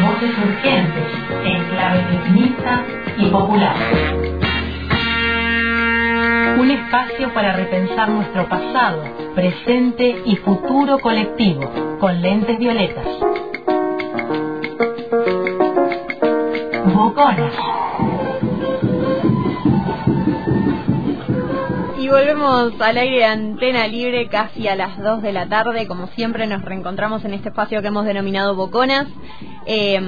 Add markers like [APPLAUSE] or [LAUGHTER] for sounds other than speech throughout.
Voces urgentes en clave feminista y popular. Un espacio para repensar nuestro pasado, presente y futuro colectivo con lentes violetas. Boconas. Y volvemos al aire de antena libre casi a las 2 de la tarde. Como siempre nos reencontramos en este espacio que hemos denominado Boconas. Eh,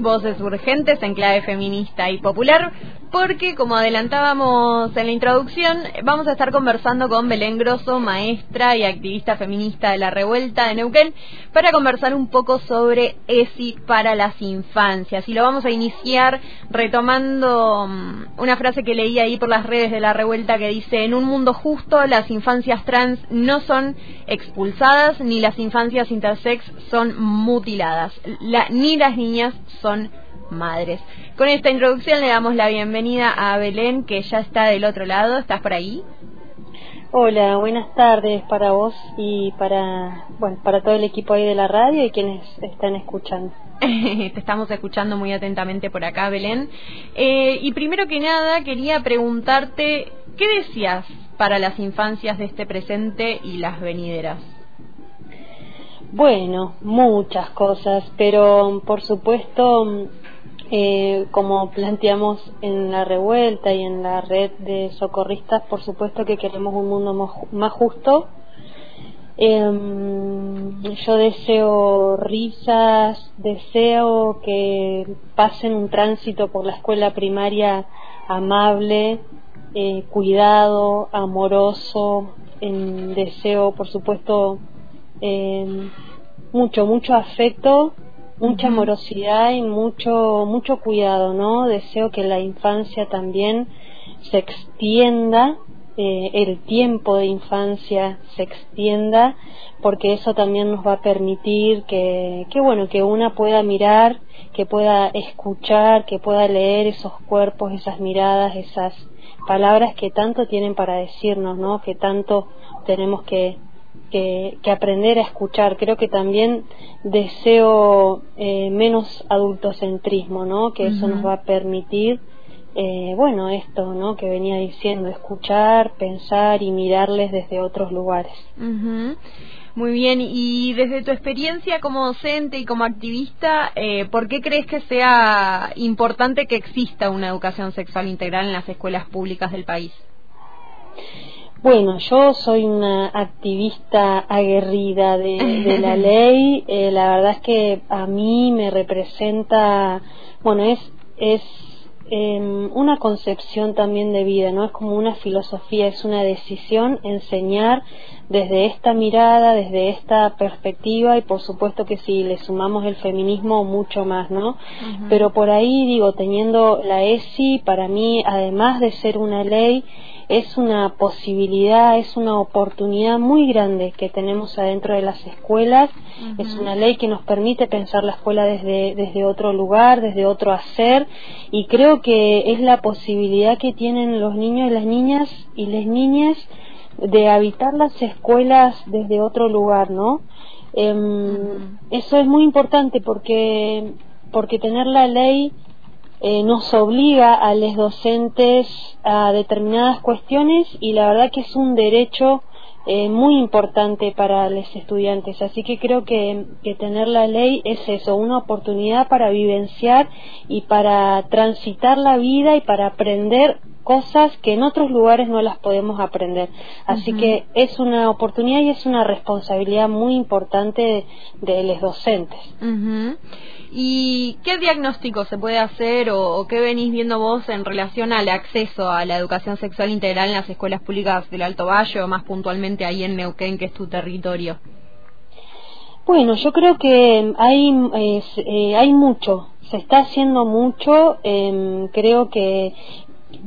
voces urgentes en clave feminista y popular porque, como adelantábamos en la introducción, vamos a estar conversando con Belén Grosso, maestra y activista feminista de la revuelta de Neuquén, para conversar un poco sobre ESI para las infancias. Y lo vamos a iniciar retomando mm, una frase que leí ahí por las redes de la revuelta que dice, en un mundo justo las infancias trans no son expulsadas ni las infancias intersex son mutiladas, ni las niñas son madres. Con esta introducción le damos la bienvenida a Belén, que ya está del otro lado. ¿Estás por ahí? Hola, buenas tardes para vos y para, bueno, para todo el equipo ahí de la radio y quienes están escuchando. [LAUGHS] Te estamos escuchando muy atentamente por acá, Belén. Eh, y primero que nada, quería preguntarte, ¿qué decías para las infancias de este presente y las venideras? Bueno, muchas cosas, pero por supuesto eh, como planteamos en la revuelta y en la red de socorristas, por supuesto que queremos un mundo más justo. Em, yo deseo risas, deseo que pasen un tránsito por la escuela primaria amable, eh, cuidado, amoroso, deseo, por supuesto, em, mucho, mucho afecto mucha amorosidad y mucho mucho cuidado no deseo que la infancia también se extienda eh, el tiempo de infancia se extienda porque eso también nos va a permitir que, que bueno que una pueda mirar que pueda escuchar que pueda leer esos cuerpos esas miradas esas palabras que tanto tienen para decirnos no que tanto tenemos que que, aprender a escuchar. Creo que también deseo eh, menos adultocentrismo, ¿no? Que eso nos va a permitir, eh, bueno, esto, ¿no? Que venía diciendo, escuchar, pensar y mirarles desde otros lugares. Muy bien, y desde tu experiencia como docente y como activista, eh, ¿por qué crees que sea importante que exista una educación sexual integral en las escuelas públicas del país? Bueno, yo soy una activista aguerrida de, la [LAUGHS] ley. Eh, la verdad es que a mí me representa, bueno, es, es em, una concepción también de vida, ¿no? Es como una filosofía, es una decisión enseñar desde esta mirada, desde esta perspectiva y por supuesto que si le sumamos el feminismo mucho más, ¿no? Pero por ahí digo, teniendo la ESI, para mí, además de ser una ley, es una posibilidad, es una oportunidad muy grande que tenemos adentro de las escuelas. Es una ley que nos permite pensar la escuela desde, desde otro lugar, desde otro hacer, y creo que es la posibilidad que tienen los niños y las niñas y las niñas de habitar las escuelas desde otro lugar, ¿no? Em, eso es muy importante porque porque tener la ley eh, nos obliga a los docentes a determinadas cuestiones y la verdad que es un derecho eh, muy importante para los estudiantes. Así que creo que, que, tener la ley es eso, una oportunidad para vivenciar y para transitar la vida y para aprender cosas que en otros lugares no las podemos aprender. Así que es una oportunidad y es una responsabilidad muy importante de, los docentes. ¿Y qué diagnóstico se puede hacer o, qué venís viendo vos en relación al acceso a la educación sexual integral en las escuelas públicas del Alto Valle o más puntualmente ahí en Neuquén, que es tu territorio? Bueno, yo creo que hay, eh, hay mucho, se está haciendo mucho, em, creo que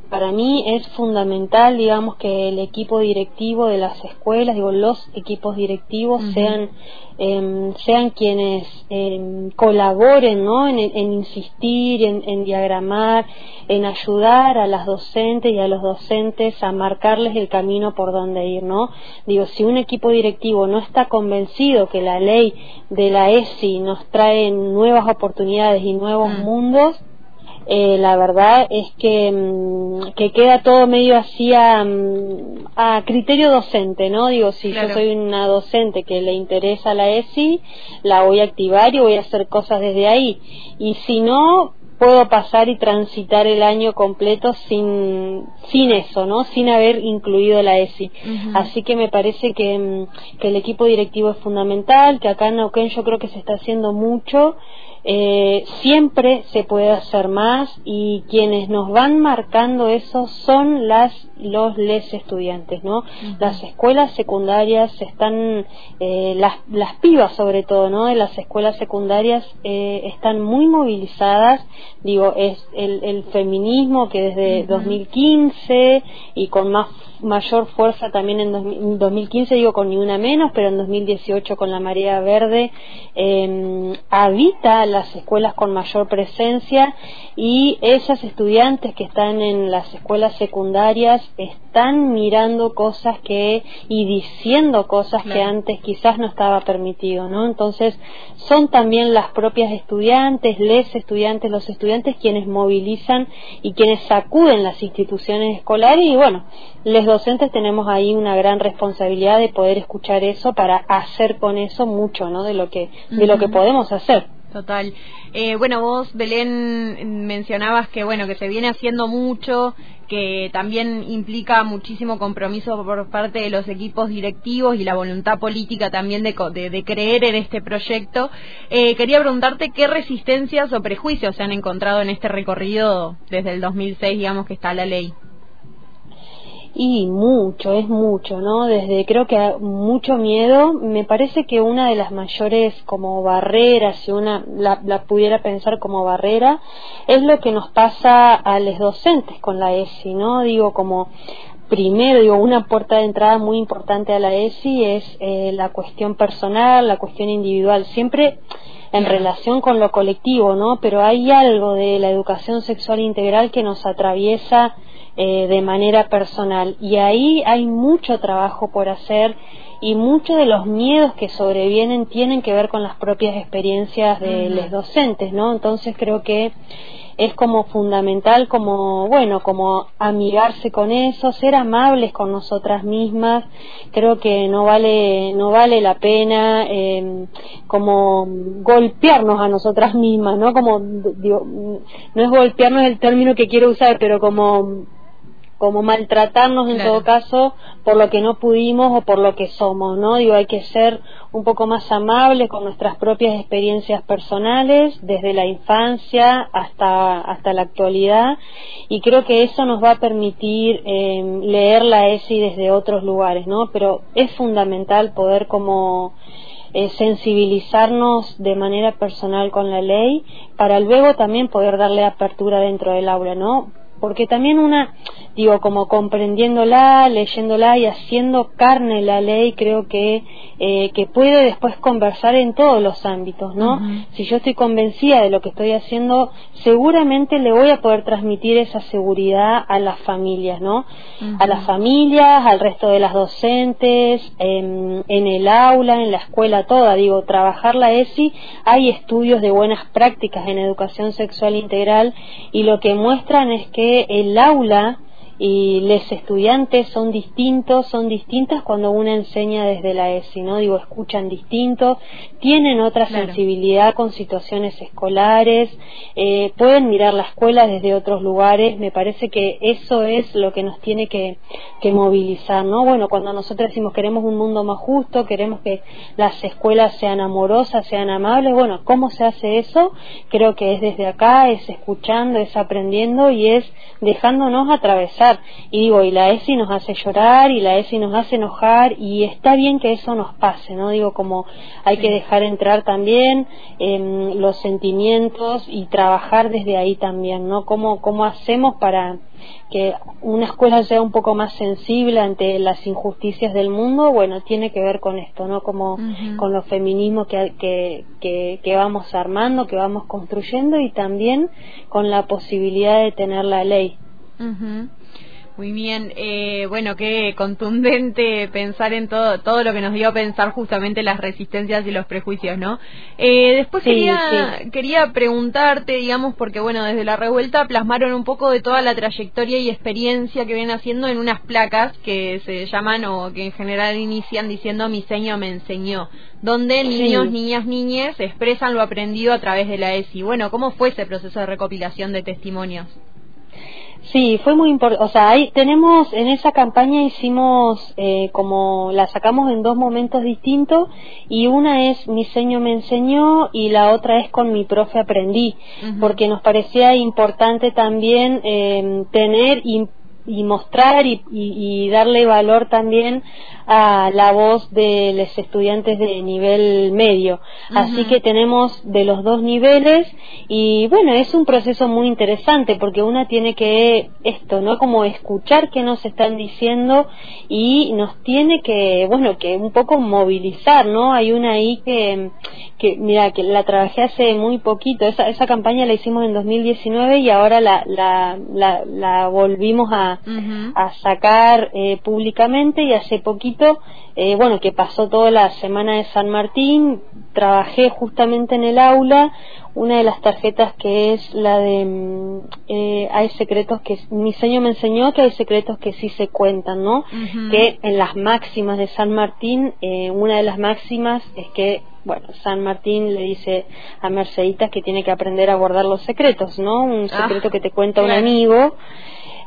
para mí es fundamental, digamos, que el equipo directivo de las escuelas, digo, los equipos directivos sean eh, sean quienes eh, colaboren, ¿no? En, en insistir, en, en, diagramar, en ayudar a las docentes y a los docentes a marcarles el camino por donde ir, ¿no? Digo, si un equipo directivo no está convencido que la ley de la ESI nos trae nuevas oportunidades y nuevos mm. mundos, eh, la verdad es que, mm, que queda todo medio así a, mm, a, criterio docente, ¿no? Digo, si yo soy una docente que le interesa la ESI, la voy a activar y voy a hacer cosas desde ahí. Y si no, puedo pasar y transitar el año completo sin, sin eso, ¿no? Sin haber incluido la ESI. Así que me parece que, mm, que el equipo directivo es fundamental, que acá en Neuquén yo creo que se está haciendo mucho eh, siempre se puede hacer más y quienes nos van marcando eso son las los les estudiantes no las escuelas secundarias están eh, las las pibas sobre todo no de las escuelas secundarias eh, están muy movilizadas. Digo es el, el feminismo que desde 2015 y con más mayor fuerza también en 2015, digo con ni una menos, pero en 2018 con la marea verde, eh, habita las escuelas con mayor presencia y esas estudiantes que están en las escuelas secundarias están mirando cosas que y diciendo cosas que antes quizás no estaba permitido, ¿no? Entonces son también las propias estudiantes, les estudiantes, los estudiantes quienes movilizan y quienes sacuden las instituciones escolares y bueno, les docentes tenemos ahí una gran responsabilidad de poder escuchar eso para hacer con eso mucho, ¿no? De lo que de lo que podemos hacer. Total. Eh, bueno, vos, Belén, mencionabas que, bueno, que se viene haciendo mucho, que también implica muchísimo compromiso por parte de los equipos directivos y la voluntad política también de, de, creer en este proyecto. Eh, quería preguntarte qué resistencias o prejuicios se han encontrado en este recorrido desde el 2006, digamos, que está la ley. Y mucho, es mucho, ¿no? Desde creo que mucho miedo, me parece que una de las mayores como barreras, si una la, pudiera pensar como barrera, es lo que nos pasa a los docentes con la ESI, ¿no? Digo, como primero, digo, una puerta de entrada muy importante a la ESI es eh, la cuestión personal, la cuestión individual, siempre en relación con lo colectivo, ¿no? Pero hay algo de la educación sexual integral que nos atraviesa eh, de manera personal. Y ahí hay mucho trabajo por hacer y muchos de los miedos que sobrevienen tienen que ver con las propias experiencias de los docentes, ¿no? Entonces creo que es como fundamental como bueno como amigarse con eso ser amables con nosotras mismas creo que no vale no vale la pena eh, como golpearnos a nosotras mismas no como digo, no es golpearnos el término que quiero usar pero como como maltratarnos en todo caso por lo que no pudimos o por lo que somos, ¿no? Digo, hay que ser un poco más amables con nuestras propias experiencias personales desde la infancia hasta hasta la actualidad y creo que eso nos va a permitir eh, leer la ESI desde otros lugares, ¿no? Pero es fundamental poder como eh, sensibilizarnos de manera personal con la ley para luego también poder darle apertura dentro del aula, ¿no? Porque también una, digo, como comprendiéndola, leyéndola y haciendo carne la ley, creo que, eh, que puede después conversar en todos los ámbitos, ¿no? Si yo estoy convencida de lo que estoy haciendo, seguramente le voy a poder transmitir esa seguridad a las familias, ¿no? A las familias, al resto de las docentes, en, en el aula, en la escuela toda, digo, trabajar la ESI, hay estudios de buenas prácticas en educación sexual integral y lo que muestran es que el aula y los estudiantes son distintos, son distintas cuando uno enseña desde la ESI, ¿no? Digo, escuchan distinto, tienen otra sensibilidad con situaciones escolares, eh, pueden mirar la escuela desde otros lugares, me parece que eso es lo que nos tiene que, que movilizar, ¿no? Bueno, cuando nosotros decimos queremos un mundo más justo, queremos que las escuelas sean amorosas, sean amables, bueno, ¿cómo se hace eso? Creo que es desde acá, es escuchando, es aprendiendo y es dejándonos atravesar Y digo, y la ESI nos hace llorar y la ESI nos hace enojar y está bien que eso nos pase, ¿no? Digo, como hay que dejar entrar también em, los sentimientos y trabajar desde ahí también, ¿no? ¿Cómo, cómo hacemos para que una escuela sea un poco más sensible ante las injusticias del mundo, bueno, tiene que ver con esto, ¿no? Como con los feminismos que, que, que, vamos armando, que vamos construyendo y también con la posibilidad de tener la ley. Muy bien, eh, bueno, qué contundente pensar en todo, todo lo que nos dio a pensar justamente las resistencias y los prejuicios, ¿no? Eh, después quería, quería preguntarte, digamos, porque bueno, desde la revuelta plasmaron un poco de toda la trayectoria y experiencia que vienen haciendo en unas placas que se llaman o que en general inician diciendo mi seño me enseñó, donde niños, niñas, niñes expresan lo aprendido a través de la ESI. Bueno, ¿cómo fue ese proceso de recopilación de testimonios? Sí, fue muy importante. O sea, ahí tenemos, en esa campaña hicimos eh, como la sacamos en dos momentos distintos y una es mi seño me enseñó y la otra es con mi profe aprendí, porque nos parecía importante también eh, tener y mostrar y, y, darle valor también a la voz de los estudiantes de nivel medio. Así que tenemos de los dos niveles y bueno, es un proceso muy interesante porque una tiene que esto, ¿no? Como escuchar qué nos están diciendo y nos tiene que, bueno, que un poco movilizar, ¿no? Hay una ahí que, que mira, que la trabajé hace muy poquito, esa, esa campaña la hicimos en 2019 y ahora la, la, la, la volvimos a a, sacar eh, públicamente y hace poquito, eh, bueno, que pasó toda la semana de San Martín, trabajé justamente en el aula. Una de las tarjetas que es la de mm, eh, hay secretos que mi señor me enseñó que hay secretos que sí se cuentan no que en las máximas de San Martín una de las máximas es que bueno, San Martín le dice a Merceditas que tiene que aprender a guardar los secretos, ¿no? Un ah, secreto que te cuenta un amigo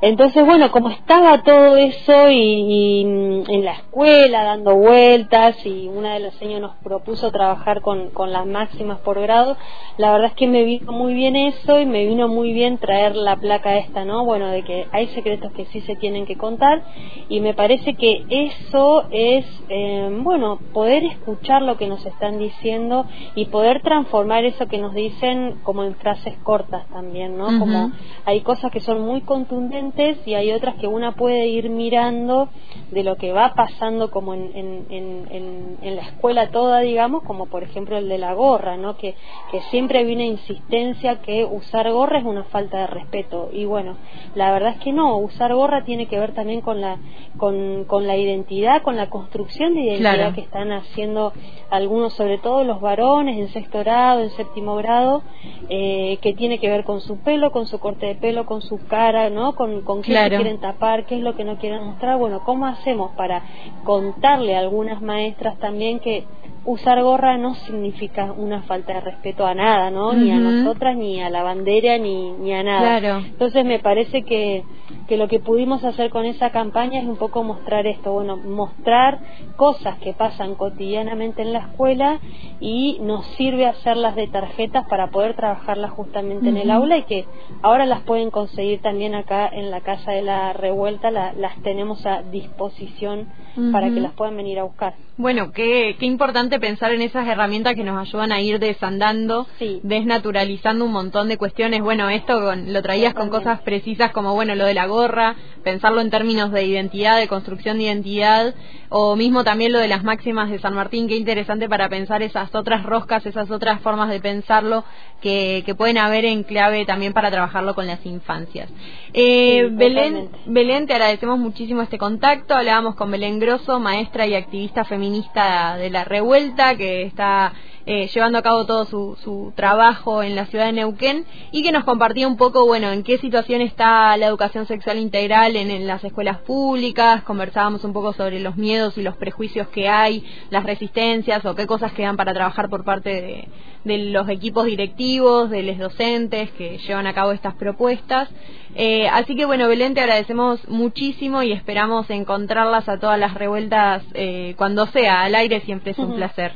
entonces, bueno, como estaba todo eso y, mm, en la escuela dando vueltas y una de los señores nos propuso trabajar con, con las máximas por grado, la verdad es que me vino muy bien eso y me vino muy bien traer la placa esta, ¿no? Bueno, de que hay secretos que sí se tienen que contar y me parece que eso es, eh, bueno, poder escuchar lo que nos están diciendo y poder transformar eso que nos dicen como en frases cortas también, ¿no? Como hay cosas que son muy contundentes y hay otras que una puede ir mirando de lo que va pasando como en, en, la escuela toda, digamos, como por ejemplo el de la gorra, ¿no? Que, que siempre una insistencia que usar gorra es una falta de respeto. Y bueno, la verdad es que no, usar gorra tiene que ver también con la, con, con la identidad, con la construcción de identidad que están haciendo algunos, sobre todo los varones en sexto grado, en séptimo grado, eh, que tiene que ver con su pelo, con su corte de pelo, con su cara, ¿no? Con con, qué se quieren tapar, qué es lo que no quieren mostrar. Bueno, ¿cómo hacemos para contarle a algunas maestras también que usar gorra no significa una falta de respeto a nada, ¿no? Ni a nosotras, ni a la bandera, ni, ni a nada. Entonces me parece que, que lo que pudimos hacer con esa campaña es un poco mostrar esto, bueno, mostrar cosas que pasan cotidianamente en la escuela y nos sirve hacerlas de tarjetas para poder trabajarlas justamente en el aula y que ahora las pueden conseguir también acá en la Casa de la Revuelta, las tenemos a disposición para que las puedan venir a buscar. Bueno, qué, qué importante pensar en esas herramientas que nos ayudan a ir desandando, desnaturalizando un montón de cuestiones. Bueno, esto lo traías con cosas precisas como, bueno, lo de la gorra, pensarlo en términos de identidad, de construcción de identidad, o mismo también lo de las máximas de San Martín, qué interesante para pensar esas otras roscas, esas otras formas de pensarlo que, que pueden haber en clave también para trabajarlo con las infancias. Eh, Belén, Belén, te agradecemos muchísimo este contacto. Hablábamos con Belén Grosso, maestra y activista feminista de la revuelta, que está eh, llevando a cabo todo su, su, trabajo en la ciudad de Neuquén y que nos compartía un poco, bueno, en qué situación está la educación sexual integral en, las escuelas públicas, conversábamos un poco sobre los miedos y los prejuicios que hay, las resistencias o qué cosas quedan para trabajar por parte de, de los equipos directivos, de los docentes que llevan a cabo estas propuestas. Eh, así que bueno, Belén, te agradecemos muchísimo y esperamos encontrarlas a todas las revueltas eh, cuando sea. Al aire siempre es un placer.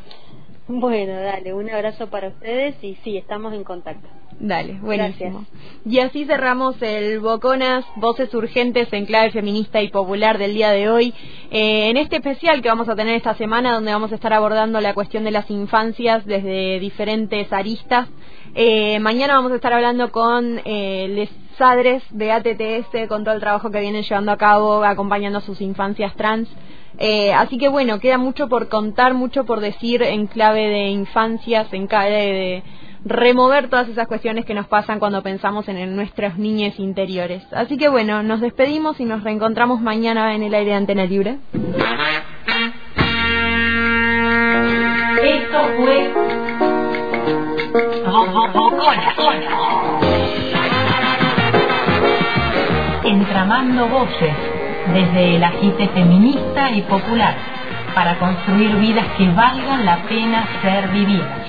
Bueno, dale, un abrazo para ustedes y sí, estamos en contacto. Dale, buenísimo. Y así cerramos el Boconas, Voces Urgentes en clave feminista y popular del día de hoy. Eh, en este especial que vamos a tener esta semana, donde vamos a estar abordando la cuestión de las infancias desde diferentes aristas. Eh, mañana vamos a estar hablando con eh, les padres de ATTS, con todo el trabajo que vienen llevando a cabo, acompañando a sus infancias trans. Eh, así que bueno, queda mucho por contar, mucho por decir en clave de infancias, en clave de remover todas esas cuestiones que nos pasan cuando pensamos en nuestras niñas interiores. Así que bueno, nos despedimos y nos reencontramos mañana en el aire de Antena Libre. Esto fue Entramando voces desde el agite feminista y popular para construir vidas que valgan la pena ser vividas.